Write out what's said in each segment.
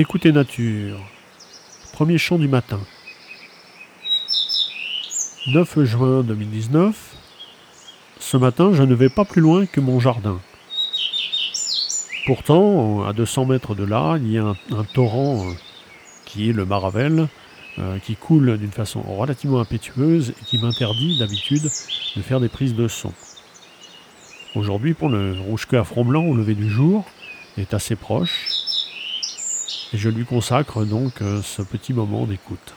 Écoutez nature. Premier chant du matin. 9 juin 2019. Ce matin, je ne vais pas plus loin que mon jardin. Pourtant, à 200 mètres de là, il y a un, torrent euh, qui est le Maravel, euh, qui coule d'une façon relativement impétueuse et qui m'interdit d'habitude de faire des prises de son. Aujourd'hui, pour le rouge-queue à front blanc au lever du jour, est assez proche, je lui consacre donc euh, ce petit moment d'écoute.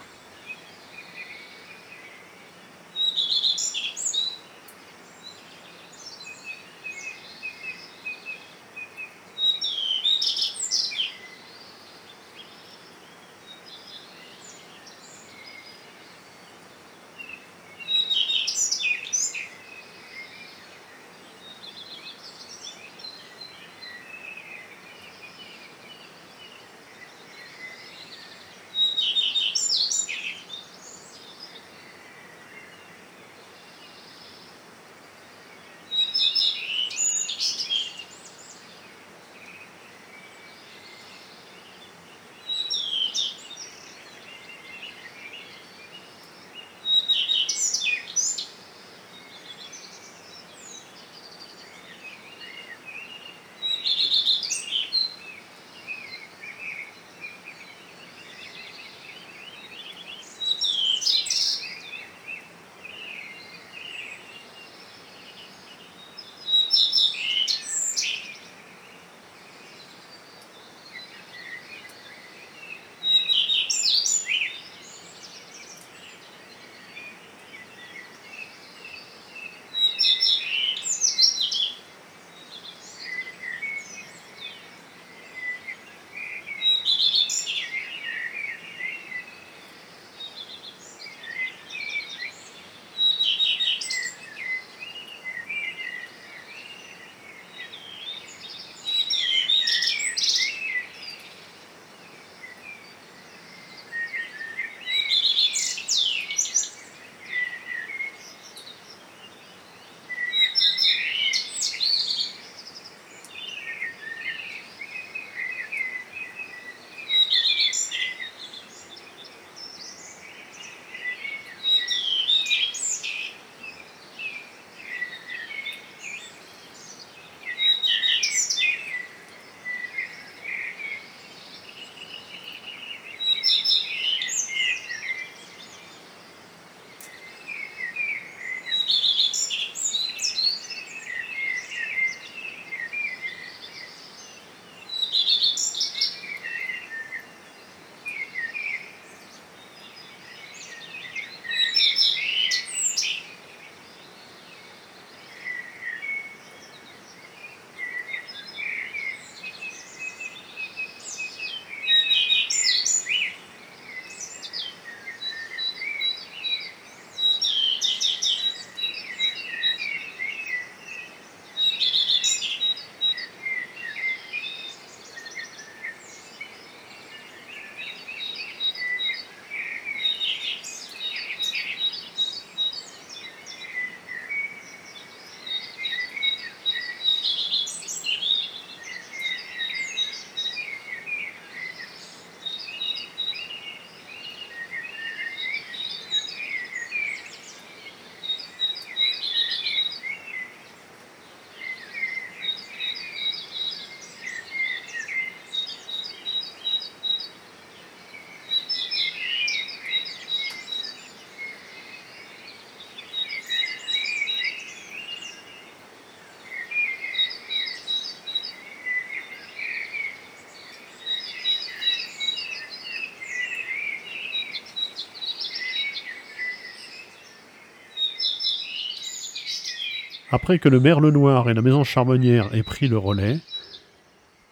Après que le merle noir et la maison charbonnière aient pris le relais,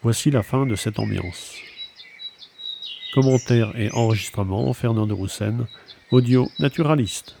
voici la fin de cette ambiance. Commentaire et enregistrement Fernand de Roussen, audio naturaliste.